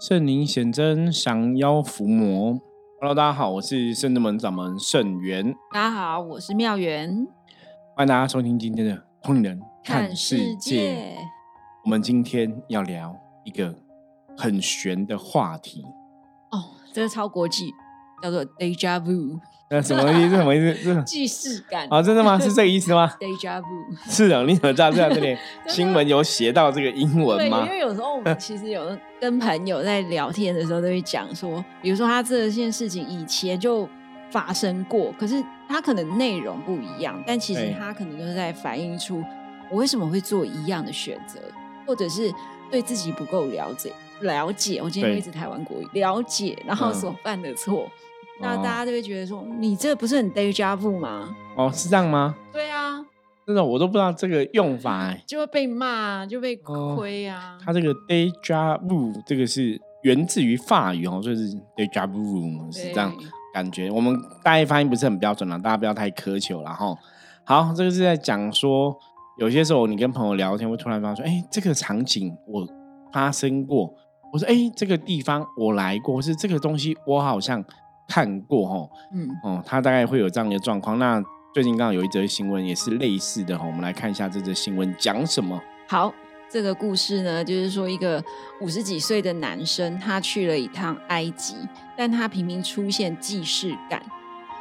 圣灵显真，降妖伏魔。Hello，大家好，我是圣智门掌门圣元。大家好，我是妙元。欢迎大家收听今天的《通灵人看世界》。我们今天要聊一个很玄的话题。哦，这个超国际，叫做 Deja Vu。那什么意思？什么意思？既视感啊？真的吗？是这个意思吗？Deja vu 是的，你怎么知道？这样这里新闻有写到这个英文吗？因为有时候我们其实有跟朋友在聊天的时候，都会讲说，比如说他这件事情以前就发生过，可是他可能内容不一样，但其实他可能就是在反映出我为什么会做一样的选择，或者是对自己不够了解。了解，我今天一直台湾国语，了解，然后所犯的错。那大家就会觉得说，你这不是很 deja vu 吗？哦，是这样吗？对啊，真的我都不知道这个用法，就会被骂，就被亏啊。他这个 deja vu 这个是源自于法语哦，所以是 deja vu 是这样感觉。我们大家发音不是很标准了，大家不要太苛求了哈。好，这个是在讲说，有些时候你跟朋友聊天，会突然发现说，哎，这个场景我发生过，我说，哎，这个地方我来过，或是这个东西我好像。看过哈，嗯哦，他大概会有这样的状况。那最近刚好有一则新闻也是类似的哈，我们来看一下这则新闻讲什么。好，这个故事呢，就是说一个五十几岁的男生，他去了一趟埃及，但他频频出现既视感，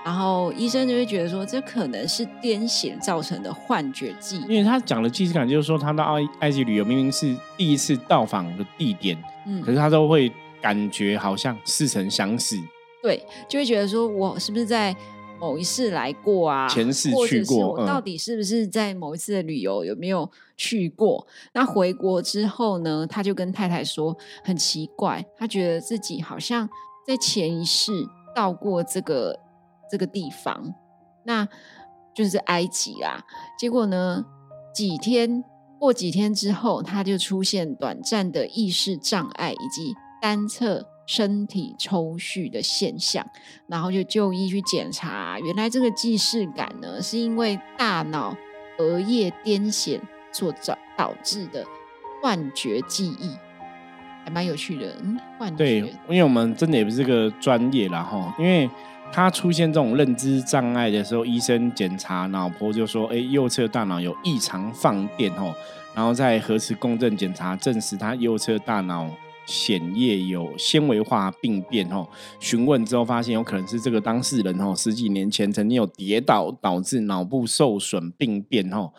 然后医生就会觉得说，这可能是癫痫造成的幻觉记忆。因为他讲的既视感，就是说他到埃埃及旅游，明明是第一次到访的地点，嗯，可是他都会感觉好像似曾相识。对，就会觉得说，我是不是在某一世来过啊？前世去过，我到底是不是在某一次的旅游有没有去过？那回国之后呢，他就跟太太说，很奇怪，他觉得自己好像在前一世到过这个这个地方，那就是埃及啦。结果呢，几天过几天之后，他就出现短暂的意识障碍以及单侧。身体抽搐的现象，然后就就医去检查，原来这个既视感呢，是因为大脑额叶癫痫所导导致的幻觉记忆，还蛮有趣的。嗯，幻觉。对，因为我们真的也不是个专业啦哈，因为他出现这种认知障碍的时候，医生检查脑波就说，哎，右侧大脑有异常放电哦，然后在核磁共振检查证实他右侧大脑。显液有纤维化病变哦，询问之后发现有可能是这个当事人哦，十几年前曾经有跌倒导致脑部受损病变哦，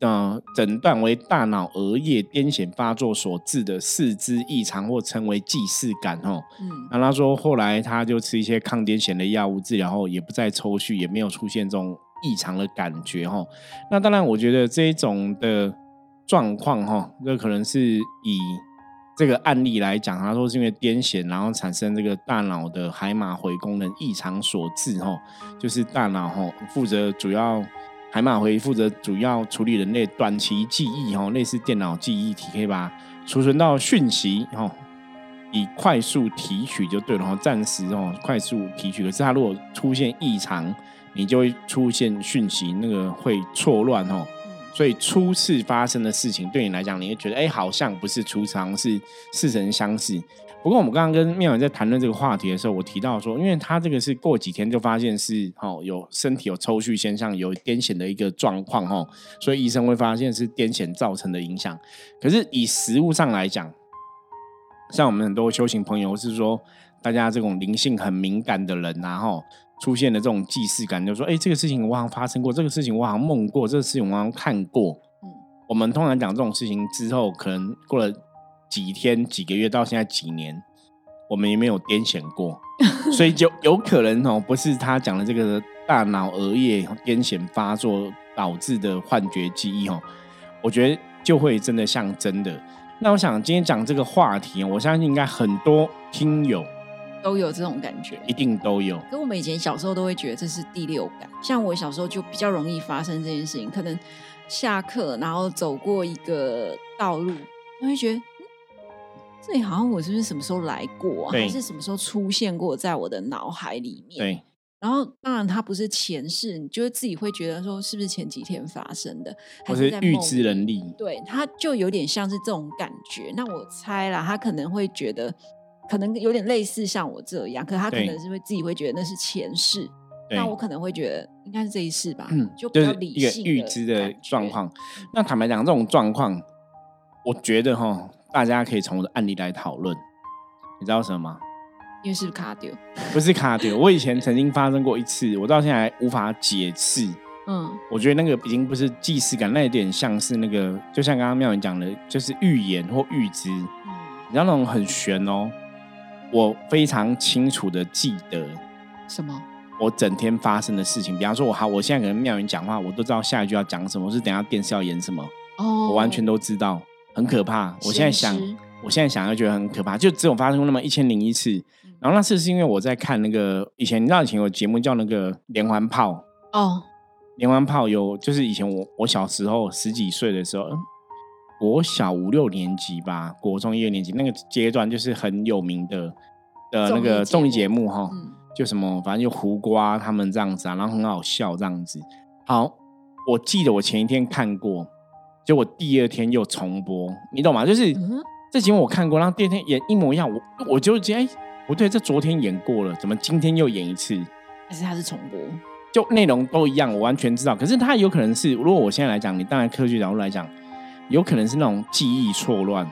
呃，诊断为大脑额叶癫痫发作所致的四肢异常或称为既视感哦。嗯，那他说后来他就吃一些抗癫痫的药物治疗后，也不再抽搐，也没有出现这种异常的感觉哈。那当然，我觉得这一种的状况哈，这可能是以。这个案例来讲，他说是因为癫痫，然后产生这个大脑的海马回功能异常所致，吼，就是大脑吼负责主要海马回负责主要处理人类短期记忆，吼，类似电脑记忆体，可以把储存到讯息，吼，以快速提取就对了，吼，暂时哦快速提取。可是它如果出现异常，你就会出现讯息，那个会错乱，吼。所以初次发生的事情，对你来讲，你会觉得哎，好像不是初尝，是似曾相识。不过我们刚刚跟妙远在谈论这个话题的时候，我提到说，因为他这个是过几天就发现是哦，有身体有抽搐现象，有癫痫的一个状况哦，所以医生会发现是癫痫造成的影响。可是以实物上来讲，像我们很多修行朋友，是说大家这种灵性很敏感的人，然后。出现的这种既视感，就说：“哎，这个事情我好像发生过，这个事情我好像梦过，这个事情我好像看过。”嗯，我们通常讲这种事情之后，可能过了几天、几个月，到现在几年，我们也没有癫痫过，所以就有可能哦，不是他讲的这个大脑额叶癫痫发作导致的幻觉记忆哦，我觉得就会真的像真的。那我想今天讲这个话题，我相信应该很多听友。都有这种感觉，一定都有。跟我们以前小时候都会觉得这是第六感，像我小时候就比较容易发生这件事情。可能下课然后走过一个道路，我会觉得这里好像我是不是什么时候来过，啊还是什么时候出现过在我的脑海里面？对。然后当然它不是前世，你就会自己会觉得说是不是前几天发生的，还是预知能力？对，他就有点像是这种感觉。那我猜啦，他可能会觉得。可能有点类似像我这样，可是他可能是会自己会觉得那是前世，那我可能会觉得应该是这一世吧，嗯就比较就是一个理性的预知的状。况。那坦白讲，这种状况，我觉得哈，大家可以从我的案例来讨论。你知道什么吗？因为是卡丢？不是卡丢，我以前曾经发生过一次，我到现在还无法解释。嗯，我觉得那个已经不是既视感，那有点像是那个，就像刚刚妙云讲的，就是预言或预知，嗯你嗯知道那种很玄哦。我非常清楚的记得什么？我整天发生的事情，比方说我好，我现在可能妙云讲话，我都知道下一句要讲什么，是等下电视要演什么，哦，我完全都知道，很可怕。我现在想，我现在想要觉得很可怕，就只有发生过那么一千零一次。然后那次是因为我在看那个以前，你知道以前有节目叫那个连环炮，哦，连环炮有就是以前我我小时候十几岁的时候，嗯国小五六年级吧，国中一二年级那个阶段就是很有名的的那个综艺节目哈。嗯，就什么，反正就胡瓜他们这样子啊，然后很好笑这样子。好，我记得我前一天看过，就我第二天又重播，你懂吗？就是、嗯这节目我看过，然后第二天演一模一样，我我就觉得哎，不对，这昨天演过了，怎么今天又演一次？还是它是重播？就内容都一样，我完全知道。可是它有可能是，如果我现在来讲，你当然科学角度来讲，有可能是那种记忆错乱。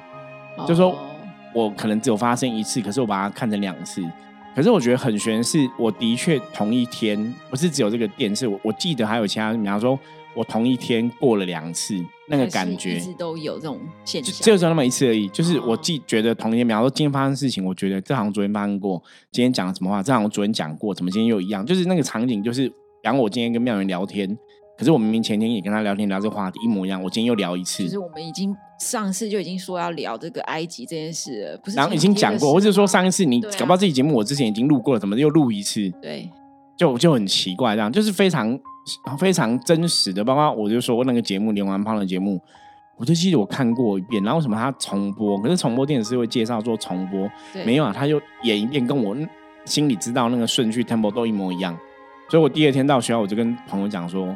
就说哦我可能只有发生一次，可是我把它看成两次。可是我觉得很悬，是我的确同一天，不是只有这个电视，我我记得还有其他，比方说我同一天过了两次，那个感觉一直都有这种现就象，只有那么一次而已。就是我哦记觉得同一天，比方说今天发生事情，我觉得这好像昨天发生过，今天讲了什么话，这好像昨天讲过，怎么今天又一样？就是那个场景，就是比方我今天跟妙云聊天，可是我明明前天也跟他聊天聊这个话题一模一样，我今天又聊一次，就是我们已经上次就已经说要聊这个埃及这件事了，不是？然后已经讲过，或者说上一次你搞不好这期节目我之前已经录过了，怎么又录一次？对，就就很奇怪，这样就是非常非常真实的。包括我就说那个节目《连环胖》的节目，我就记得我看过一遍，然后为什么他重播？可是重播电视会介绍做重播，没有啊，他就演一遍，跟我心里知道那个顺序 tempo 都一模一样。所以我第二天到学校，我就跟朋友讲说，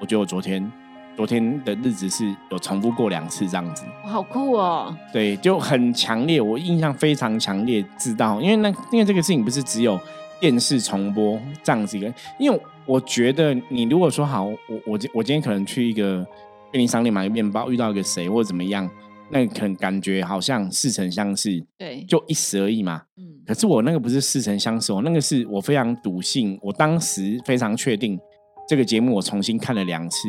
我觉得我昨天昨天的日子是有重复过两次这样子。我好酷哦，对，就很强烈，我印象非常强烈，知道，因为那因为这个事情不是只有电视重播这样子一个，因为我觉得你如果说好，我我今我今天可能去一个便利商店买个面包，遇到一个谁或者怎么样，那可能感觉好像似曾相识，对，就一时而已嘛。嗯，可是我那个不是似曾相识哦，那个是我非常笃信，我当时非常确定这个节目我重新看了两次，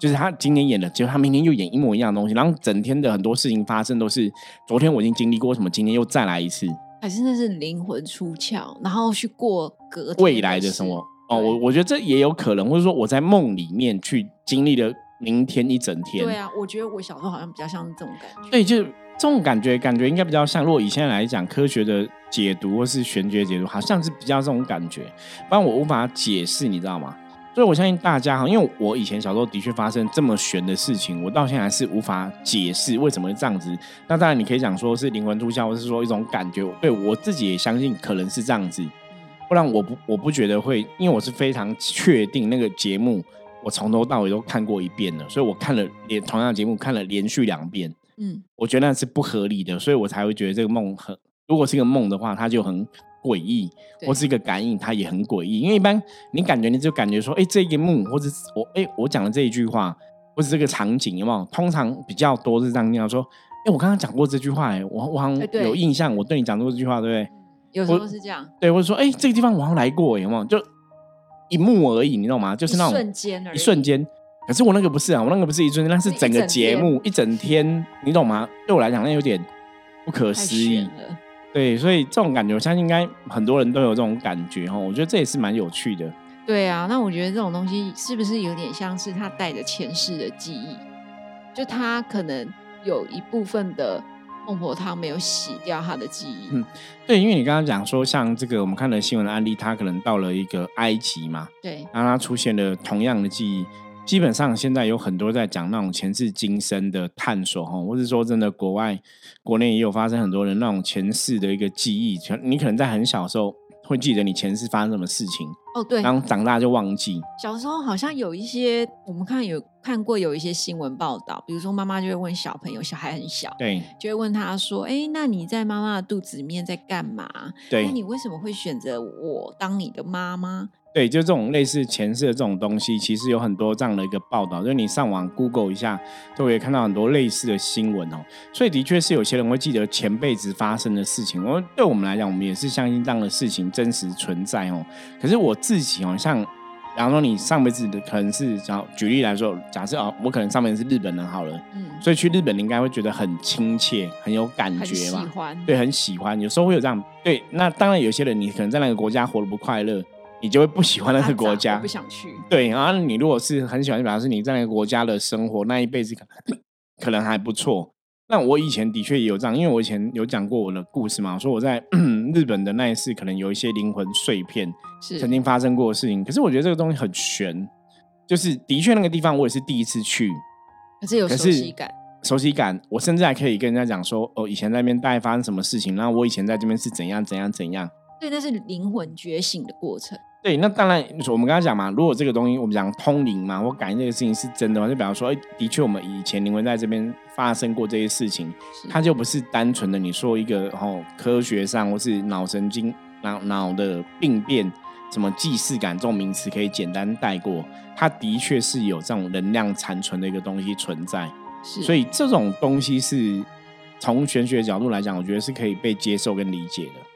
就是他今天演的，结果他明天又演一模一样的东西，然后整天的很多事情发生都是昨天我已经经历过什么，今天又再来一次。还是那是灵魂出窍，然后去过隔未来的事什么哦，我我觉得这也有可能，或者说我在梦里面去经历了明天一整天，对啊，我觉得我小时候好像比较像这种感觉，对，就是这种感觉，感觉应该比较像。如果以现在来讲，科学的解读或是玄学解读，好像是比较这种感觉，不然我无法解释，你知道吗？所以我相信大家哈，因为我以前小时候的确发生这么悬的事情，我到现在还是无法解释为什么会这样子。那当然，你可以讲说是灵魂出窍，或是说一种感觉，对我自己也相信可能是这样子。不然我不我不觉得会，因为我是非常确定那个节目我从头到尾都看过一遍了，所以我看了连同样的节目看了连续两遍。嗯，我觉得那是不合理的，所以我才会觉得这个梦很，如果是一个梦的话，它就很诡异；或是一个感应，它也很诡异。因为一般你感觉你就感觉说，哎，这一幕或者是我哎我讲的这一句话，或者这个场景有没有？通常比较多是这样你要说，哎，我刚刚讲过这句话，哎，我我好像有印象，我对你讲过这句话，对不对？有时候是这样，对，或者说，哎，这个地方我好像来过，有没有？就一幕而已，你懂吗？就是那种瞬间一瞬间。可是我那个不是啊，我那个不是一瞬间，那是整个节目一整天，你懂吗？对我来讲，那有点不可思议。对，所以这种感觉，我相信应该很多人都有这种感觉哈。我觉得这也是蛮有趣的。对啊，那我觉得这种东西是不是有点像是他带着前世的记忆？就他可能有一部分的孟婆汤没有洗掉他的记忆。嗯对，因为你刚刚讲说，像这个我们看的新闻的案例，他可能到了一个埃及嘛，对，然后他出现了同样的记忆。基本上现在有很多在讲那种前世今生的探索哈，或是说真的国外、国内也有发生很多人那种前世的一个记忆。你可能在很小的时候会记得你前世发生什么事情，哦，对，然后长大就忘记。小时候好像有一些，我们看有看过有一些新闻报道，比如说妈妈就会问小朋友，小孩很小，对，就会问他说：“哎，那你在妈妈的肚子里面在干嘛？对，那你为什么会选择我当你的妈妈？”对，就这种类似前世的这种东西，其实有很多这样的一个报道，就是你上网 Google 一下，都可以看到很多类似的新闻哦。所以的确是有些人会记得前辈子发生的事情。我对我们来讲，我们也是相信这样的事情真实存在哦。可是我自己哦，像，比方说你上辈子的可能是，假举例来说，假设哦，我可能上辈子是日本人好了，嗯，所以去日本你应该会觉得很亲切，很有感觉吧？喜欢，对，很喜欢。有时候会有这样，对。那当然有些人你可能在那个国家活得不快乐。你就会不喜欢那个国家，不想去。对，然后你如果是很喜欢，表示你在那个国家的生活那一辈子可能可能还不错。那我以前的确也有这样，因为我以前有讲过我的故事嘛，说我在 日本的那一次可能有一些灵魂碎片，是曾经发生过的事情。可是我觉得这个东西很悬，就是的确那个地方我也是第一次去，可是有熟悉感，熟悉感。我甚至还可以跟人家讲说，哦，以前在那边大概发生什么事情，然后我以前在这边是怎样怎样怎样。对，那是灵魂觉醒的过程。对，那当然，我们刚才讲嘛，如果这个东西我们讲通灵嘛，或感应这个事情是真的嘛，就比方说，哎，的确我们以前灵魂在这边发生过这些事情，它就不是单纯的你说一个哦科学上或是脑神经脑脑的病变，什么既视感这种名词可以简单带过，它的确是有这种能量残存的一个东西存在，所以这种东西是从玄学角度来讲，我觉得是可以被接受跟理解的。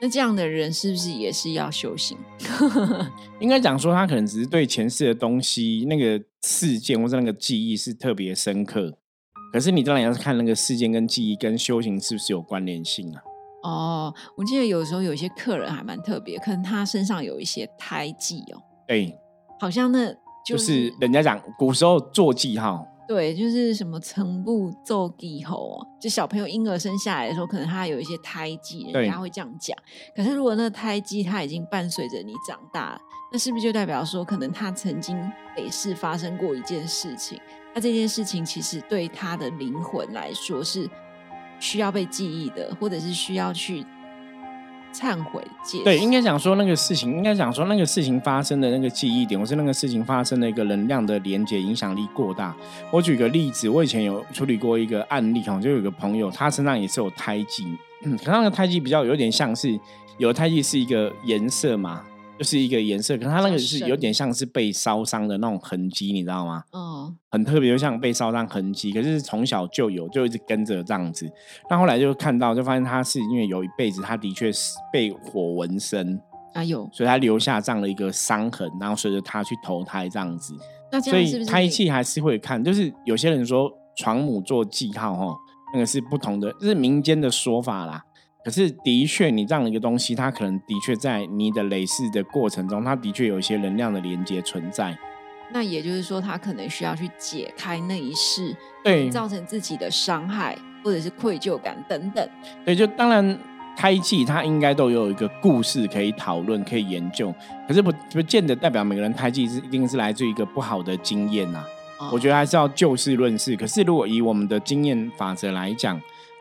那这样的人是不是也是要修行？应该讲说，他可能只是对前世的东西、那个事件或者那个记忆是特别深刻。可是你当然要是看那个事件跟记忆跟修行是不是有关联性啊？哦，我记得有时候有一些客人还蛮特别，可能他身上有一些胎记哦。对，好像那就是人家讲古时候做记号。对，就是什么成部奏地吼，就小朋友婴儿生下来的时候，可能他有一些胎记，人家会这样讲。可是如果那胎记他已经伴随着你长大，那是不是就代表说，可能他曾经北世发生过一件事情？那这件事情其实对他的灵魂来说是需要被记忆的，或者是需要去。忏悔戒对，应该讲说那个事情，应该讲说那个事情发生的那个记忆点，或是那个事情发生的一个能量的连接影响力过大。我举个例子，我以前有处理过一个案例哈，就有个朋友，他身上也是有胎记，可那个胎记比较有点像是有胎记是一个颜色嘛。就是一个颜色，可是它那个是有点像是被烧伤的那种痕迹，你知道吗？嗯，很特别，就像被烧伤痕迹，可是从小就有，就一直跟着这样子。那后来就看到，就发现他是因为有一辈子他的确是被火纹身啊有，所以他留下这样的一个伤痕，然后随着他去投胎这样子。那所以胎气还是会看，就是有些人说床母做记号哈，那个是不同的，就是民间的说法啦。可是，的确，你这样的一个东西，它可能的确在你的累世的过程中，它的确有一些能量的连接存在。那也就是说，它可能需要去解开那一世，对，造成自己的伤害或者是愧疚感等等。对，就当然胎记它应该都有一个故事可以讨论、可以研究。可是不不见得代表每个人胎记是一定是来自于一个不好的经验呐。我觉得还是要就事论事。可是如果以我们的经验法则来讲，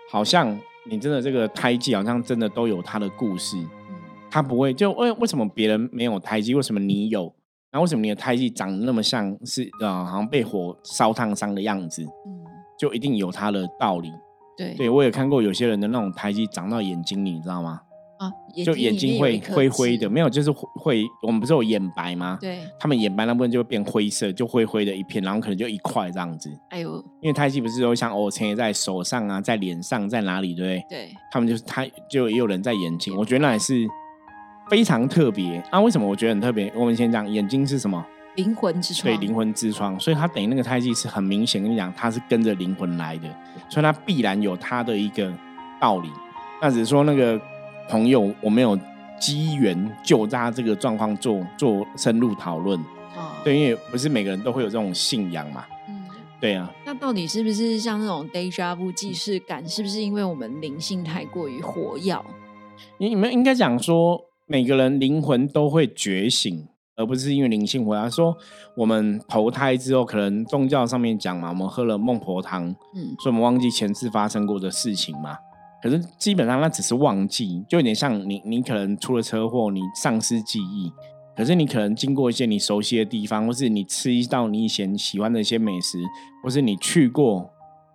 好像。你真的这个胎记好像真的都有它的故事，它不会就为为什么别人没有胎记，为什么你有？那为什么你的胎记长得那么像是啊，好像被火烧烫伤的样子？嗯，就一定有它的道理。对，对我也看过有些人的那种胎记长到眼睛里，你知道吗？啊，就眼睛会灰灰的，没有，就是会，我们不是有眼白吗？对，他们眼白那部分就会变灰色，就灰灰的一片，然后可能就一块这样子。哎呦，因为胎记不是说像哦，前在手上啊，在脸上，在哪里，对不对？对，他们就是他，就也有人在眼睛，我觉得那也是非常特别啊。为什么我觉得很特别？我们先讲眼睛是什么？灵魂之窗。对，灵魂之窗，所以它等于那个胎记是很明显跟你讲，它是跟着灵魂来的，所以它必然有它的一个道理。那只是说那个。朋友，我没有机缘就他这个状况做做深入讨论。哦，对，因为不是每个人都会有这种信仰嘛。嗯，对啊。那到底是不是像那种 deja vu 既视感？是不是因为我们灵性太过于活跃？你你们应该讲说，每个人灵魂都会觉醒，而不是因为灵性活跃。说我们投胎之后，可能宗教上面讲嘛，我们喝了孟婆汤，嗯，所以我们忘记前世发生过的事情嘛。可是基本上那只是忘记，就有点像你你可能出了车祸，你丧失记忆。可是你可能经过一些你熟悉的地方，或是你吃一道你以前喜欢的一些美食，或是你去过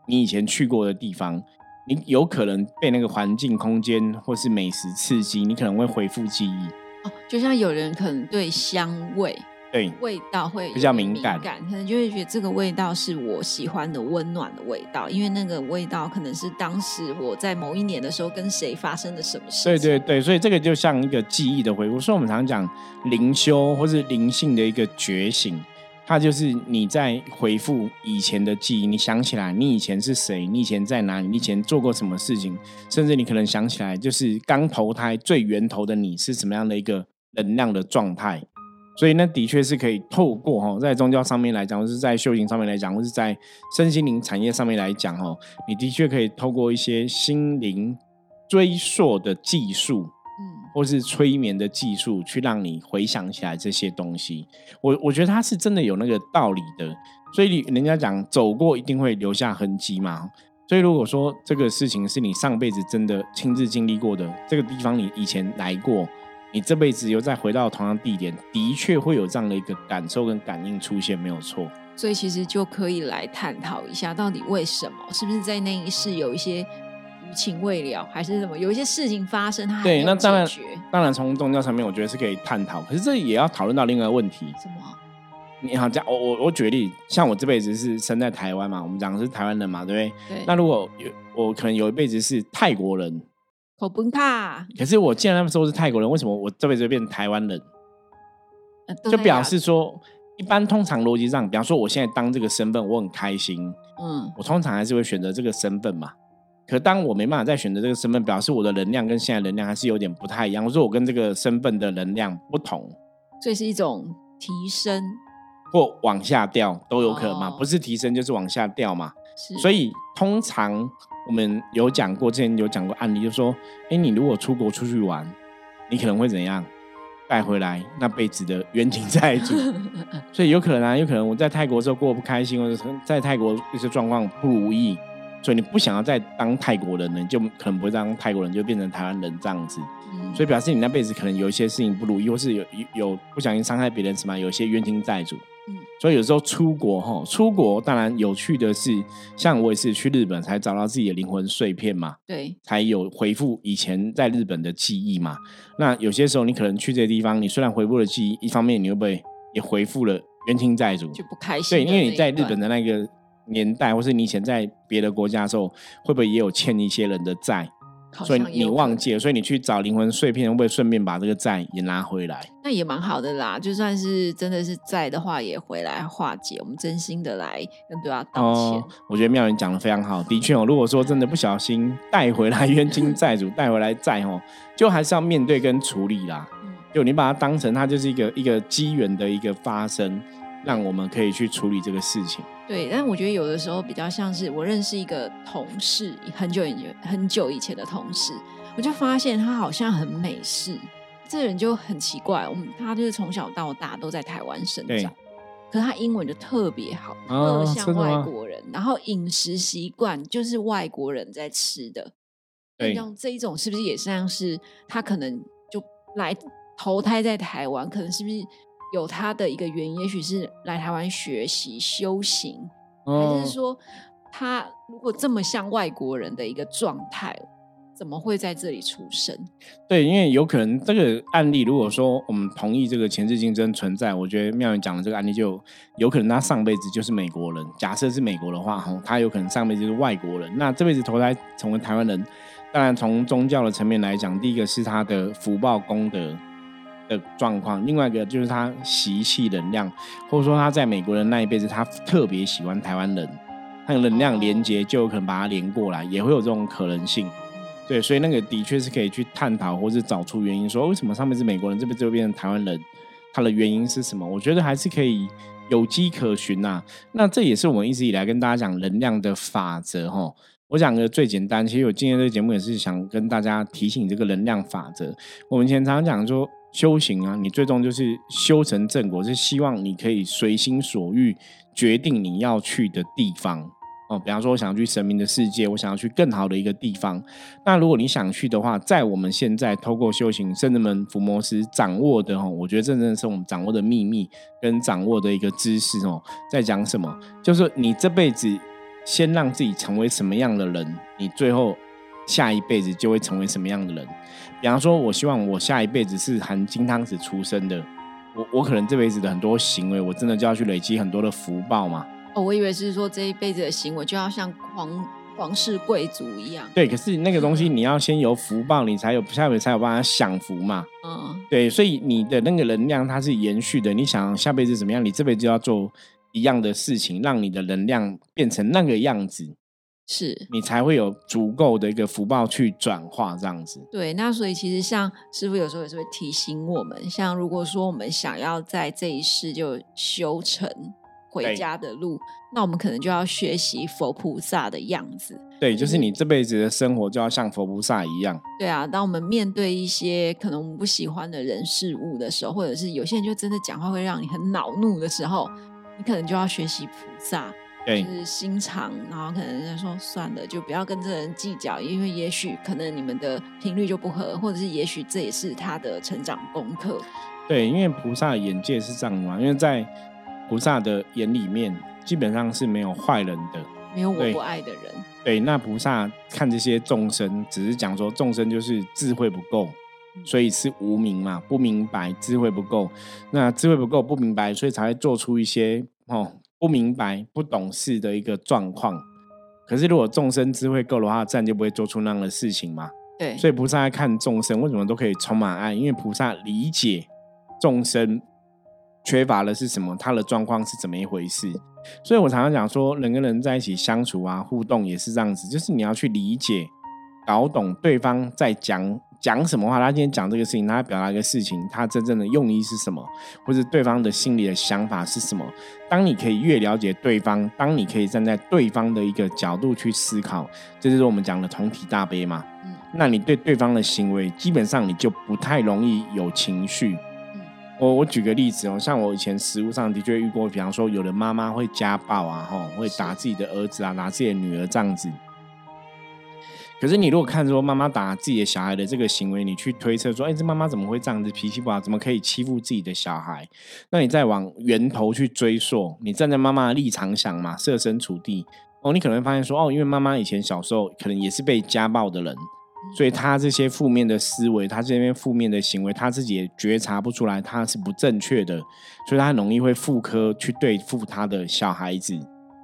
你以前去过的地方，你有可能被那个环境、空间或是美食刺激，你可能会恢复记忆。哦，就像有人可能对香味。对味道会比较敏感，可能就会觉得这个味道是我喜欢的温暖的味道，因为那个味道可能是当时我在某一年的时候跟谁发生了什么事。对对对，所以这个就像一个记忆的回顾。所以我们常讲灵修或是灵性的一个觉醒，它就是你在回复以前的记忆，你想起来你以前是谁，你以前在哪里，你以前做过什么事情，甚至你可能想起来就是刚投胎最源头的你是什么样的一个能量的状态。所以那的确是可以透过哈，在宗教上面来讲，或是在修行上面来讲，或是在身心灵产业上面来讲哦，你的确可以透过一些心灵追溯的技术，嗯，或是催眠的技术，去让你回想起来这些东西。我我觉得它是真的有那个道理的。所以人家讲走过一定会留下痕迹嘛。所以如果说这个事情是你上辈子真的亲自经历过的，这个地方你以前来过。你这辈子又再回到同样地点，的确会有这样的一个感受跟感应出现，没有错。所以其实就可以来探讨一下，到底为什么？是不是在那一世有一些余情未了，还是什么？有一些事情发生，它对，那当然，当然从宗教层面，我觉得是可以探讨。可是这也要讨论到另外一个问题。什么？你好，这样我我我举例，像我这辈子是生在台湾嘛，我们讲的是台湾人嘛，对不对？对。那如果有我可能有一辈子是泰国人。好崩卡！可是我既然他们说是泰国人，为什么我这辈子变成台湾人？就表示说，一般通常逻辑上，比方说我现在当这个身份，我很开心，嗯，我通常还是会选择这个身份嘛。可当我没办法再选择这个身份，表示我的能量跟现在能量还是有点不太一样。我说我跟这个身份的能量不同，所以是一种提升或往下掉都有可能嘛？不是提升就是往下掉嘛？所以通常。我们有讲过，之前有讲过案例，就说，哎，你如果出国出去玩，你可能会怎样带回来那辈子的冤情债主，所以有可能啊，有可能我在泰国时候过不开心，或者在泰国一些状况不如意，所以你不想要再当泰国人，你就可能不会当泰国人，就变成台湾人这样子，所以表示你那辈子可能有一些事情不如意，或是有有不小心伤害别人什么，有一些冤情债主。所以有时候出国哈，出国当然有趣的是，像我也是去日本才找到自己的灵魂碎片嘛，对，才有回复以前在日本的记忆嘛。那有些时候你可能去这些地方，你虽然回复了记忆，一方面你会不会也回复了冤亲债主，就不开心？对，因为你在日本的那个年代，或是你以前在别的国家的时候，会不会也有欠一些人的债？所以你忘记了，所以你去找灵魂碎片，会不会顺便把这个债也拿回来？那也蛮好的啦，就算是真的是债的话，也回来化解。我们真心的来跟对方道歉。我觉得妙云讲的非常好，的确哦。如果说真的不小心带回来冤亲债主，带回来债哦，就还是要面对跟处理啦。就你把它当成它就是一个一个机缘的一个发生。让我们可以去处理这个事情。对，但我觉得有的时候比较像是我认识一个同事，很久以很久以前的同事，我就发现他好像很美式，这人就很奇怪。我们他就是从小到大都在台湾生长，可是他英文就特别好，特像外国人，然后饮食习惯就是外国人在吃的。对，像这一种是不是也像是他可能就来投胎在台湾，可能是不是？有他的一个原因，也许是来台湾学习修行，还是说他如果这么像外国人的一个状态，怎么会在这里出生？对，因为有可能这个案例，如果说我们同意这个前置竞争存在，我觉得妙云讲的这个案例就有可能他上辈子就是美国人。假设是美国的话，哈，他有可能上辈子是外国人，那这辈子投胎成为台湾人。当然，从宗教的层面来讲，第一个是他的福报功德。的状况，另外一个就是他习气能量，或者说他在美国人那一辈子，他特别喜欢台湾人，他有能量连接，就有可能把他连过来，也会有这种可能性。对，所以那个的确是可以去探讨，或是找出原因，说为什么上面是美国人，这边就变成台湾人，他的原因是什么？我觉得还是可以有迹可循呐。那这也是我们一直以来跟大家讲能量的法则哈。我讲个最简单，其实我今天这个节目也是想跟大家提醒这个能量法则。我们以前常常讲说。修行啊，你最终就是修成正果，是希望你可以随心所欲决定你要去的地方哦，比方说我想去神明的世界，我想要去更好的一个地方。那如果你想去的话，在我们现在透过修行，圣人们伏魔师掌握的哦，我觉得真正是我们掌握的秘密跟掌握的一个知识哦，在讲什么？就是你这辈子先让自己成为什么样的人，你最后下一辈子就会成为什么样的人。比方说，我希望我下一辈子是含金汤匙出生的。我我可能这辈子的很多行为，我真的就要去累积很多的福报嘛？哦，我以为是说这一辈子的行为就要像皇皇室贵族一样。对，可是那个东西你要先有福报，你才有下辈子才有办法享福嘛。嗯，对，所以你的那个能量它是延续的。你想下辈子怎么样，你这辈子就要做一样的事情，让你的能量变成那个样子。是你才会有足够的一个福报去转化这样子。对，那所以其实像师傅有时候也是会提醒我们，像如果说我们想要在这一世就修成回家的路，那我们可能就要学习佛菩萨的样子。对，就是你这辈子的生活就要像佛菩萨一样。对啊，当我们面对一些可能我们不喜欢的人事物的时候，或者是有些人就真的讲话会让你很恼怒的时候，你可能就要学习菩萨。就是心肠，然后可能在说算了，就不要跟这人计较，因为也许可能你们的频率就不合，或者是也许这也是他的成长功课。对，因为菩萨的眼界是这样嘛，因为在菩萨的眼里面，基本上是没有坏人的，没有我不爱的人。对，那菩萨看这些众生，只是讲说众生就是智慧不够，所以是无明嘛，不明白，智慧不够。那智慧不够，不明白，所以才会做出一些哦。不明白、不懂事的一个状况，可是如果众生智慧够的话，自然就不会做出那样的事情嘛。对，所以菩萨在看众生为什么都可以充满爱，因为菩萨理解众生缺乏的是什么，他的状况是怎么一回事。所以我常常讲说，人跟人在一起相处啊，互动也是这样子，就是你要去理解、搞懂对方在讲。讲什么话？他今天讲这个事情，他表达一个事情，他真正的用意是什么？或者对方的心里的想法是什么？当你可以越了解对方，当你可以站在对方的一个角度去思考，这就是我们讲的同体大悲嘛。嗯，那你对对方的行为，基本上你就不太容易有情绪。嗯，我我举个例子哦，像我以前实物上的确遇过，比方说有的妈妈会家暴啊，吼，会打自己的儿子啊，打自己的女儿这样子。可是你如果看说妈妈打自己的小孩的这个行为，你去推测说，哎，这妈妈怎么会这样子，脾气不好，怎么可以欺负自己的小孩？那你再往源头去追溯，你站在妈妈的立场想嘛，设身处地哦，你可能会发现说，哦，因为妈妈以前小时候可能也是被家暴的人，所以她这些负面的思维，她这边负面的行为，她自己也觉察不出来，她是不正确的，所以她很容易会妇科去对付她的小孩子。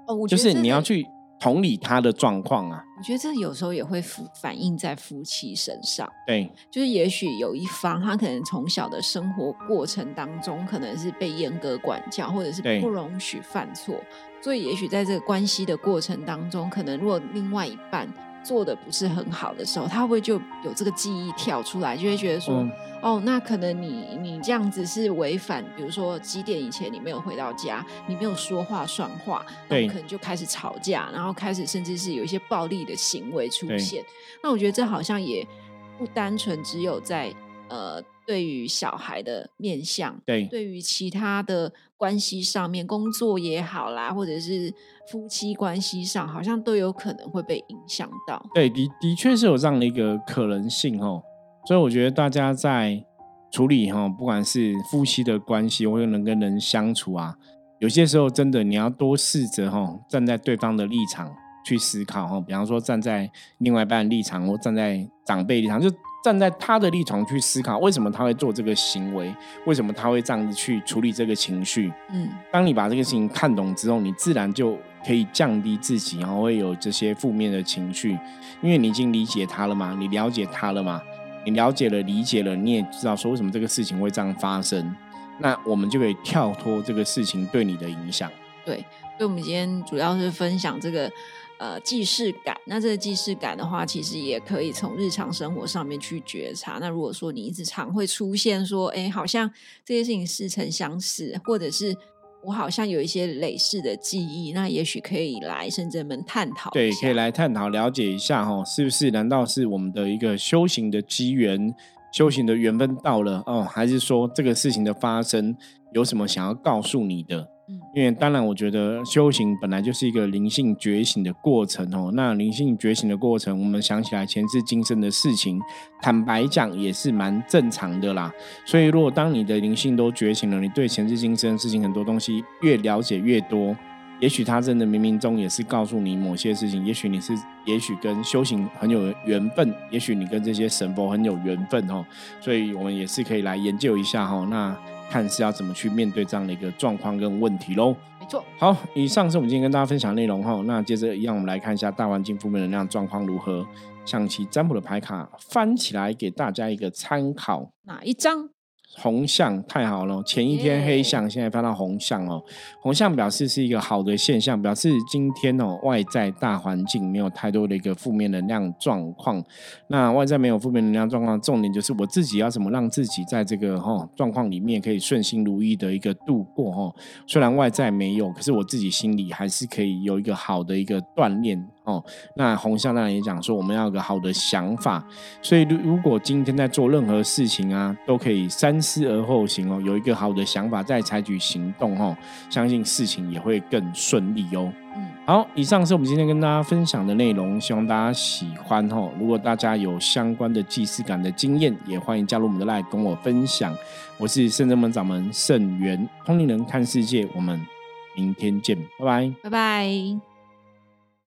哦，就是你要去。同理他的状况啊，我觉得这有时候也会反反映在夫妻身上。对，就是也许有一方他可能从小的生活过程当中，可能是被严格管教，或者是不容许犯错，所以也许在这个关系的过程当中，可能如果另外一半。做的不是很好的时候，他会就有这个记忆跳出来，就会觉得说，哦，那可能你你这样子是违反，比如说几点以前你没有回到家，你没有说话算话，那可能就开始吵架，然后开始甚至是有一些暴力的行为出现。那我觉得这好像也不单纯只有在呃。对于小孩的面相，对，对于其他的关系上面，工作也好啦，或者是夫妻关系上，好像都有可能会被影响到。对，的的确是有这样的一个可能性哦。所以我觉得大家在处理哈，不管是夫妻的关系，或者人跟人相处啊，有些时候真的你要多试着哈，站在对方的立场去思考哈。比方说站在另外一半立场，或站在长辈立场，就。站在他的立场去思考，为什么他会做这个行为？为什么他会这样子去处理这个情绪？嗯，当你把这个事情看懂之后，你自然就可以降低自己，然后会有这些负面的情绪，因为你已经理解他了嘛，你了解他了嘛，你了解了、理解了，你也知道说为什么这个事情会这样发生，那我们就可以跳脱这个事情对你的影响。对，所以我们今天主要是分享这个。呃，既视感，那这个既视感的话，其实也可以从日常生活上面去觉察。那如果说你一直常会出现说，哎，好像这些事情似曾相识，或者是我好像有一些类似的记忆，那也许可以来深圳们探讨。对，可以来探讨了解一下哈，是不是？难道是我们的一个修行的机缘、修行的缘分到了哦？还是说这个事情的发生有什么想要告诉你的？因为当然，我觉得修行本来就是一个灵性觉醒的过程哦。那灵性觉醒的过程，我们想起来前世今生的事情，坦白讲也是蛮正常的啦。所以，如果当你的灵性都觉醒了，你对前世今生的事情很多东西越了解越多，也许他真的冥冥中也是告诉你某些事情。也许你是，也许跟修行很有缘分，也许你跟这些神佛很有缘分哦。所以我们也是可以来研究一下哈。那。看是要怎么去面对这样的一个状况跟问题喽。没错。好，以上是我们今天跟大家分享内容哈。那接着一样，我们来看一下大环境负面能量状况如何。象棋占卜的牌卡翻起来，给大家一个参考。哪一张？红象太好了，前一天黑象，现在翻到红象哦。红象表示是一个好的现象，表示今天哦外在大环境没有太多的一个负面能量状况。那外在没有负面能量状况，重点就是我自己要怎么让自己在这个哈状况里面可以顺心如意的一个度过哈。虽然外在没有，可是我自己心里还是可以有一个好的一个锻炼。哦，那红向当然也讲说，我们要有个好的想法，所以如如果今天在做任何事情啊，都可以三思而后行哦，有一个好的想法再采取行动哦，相信事情也会更顺利哦。嗯，好，以上是我们今天跟大家分享的内容，希望大家喜欢哦。如果大家有相关的既视感的经验，也欢迎加入我们的 line 跟我分享。我是圣真门掌门圣元通灵人看世界，我们明天见，拜拜，拜拜。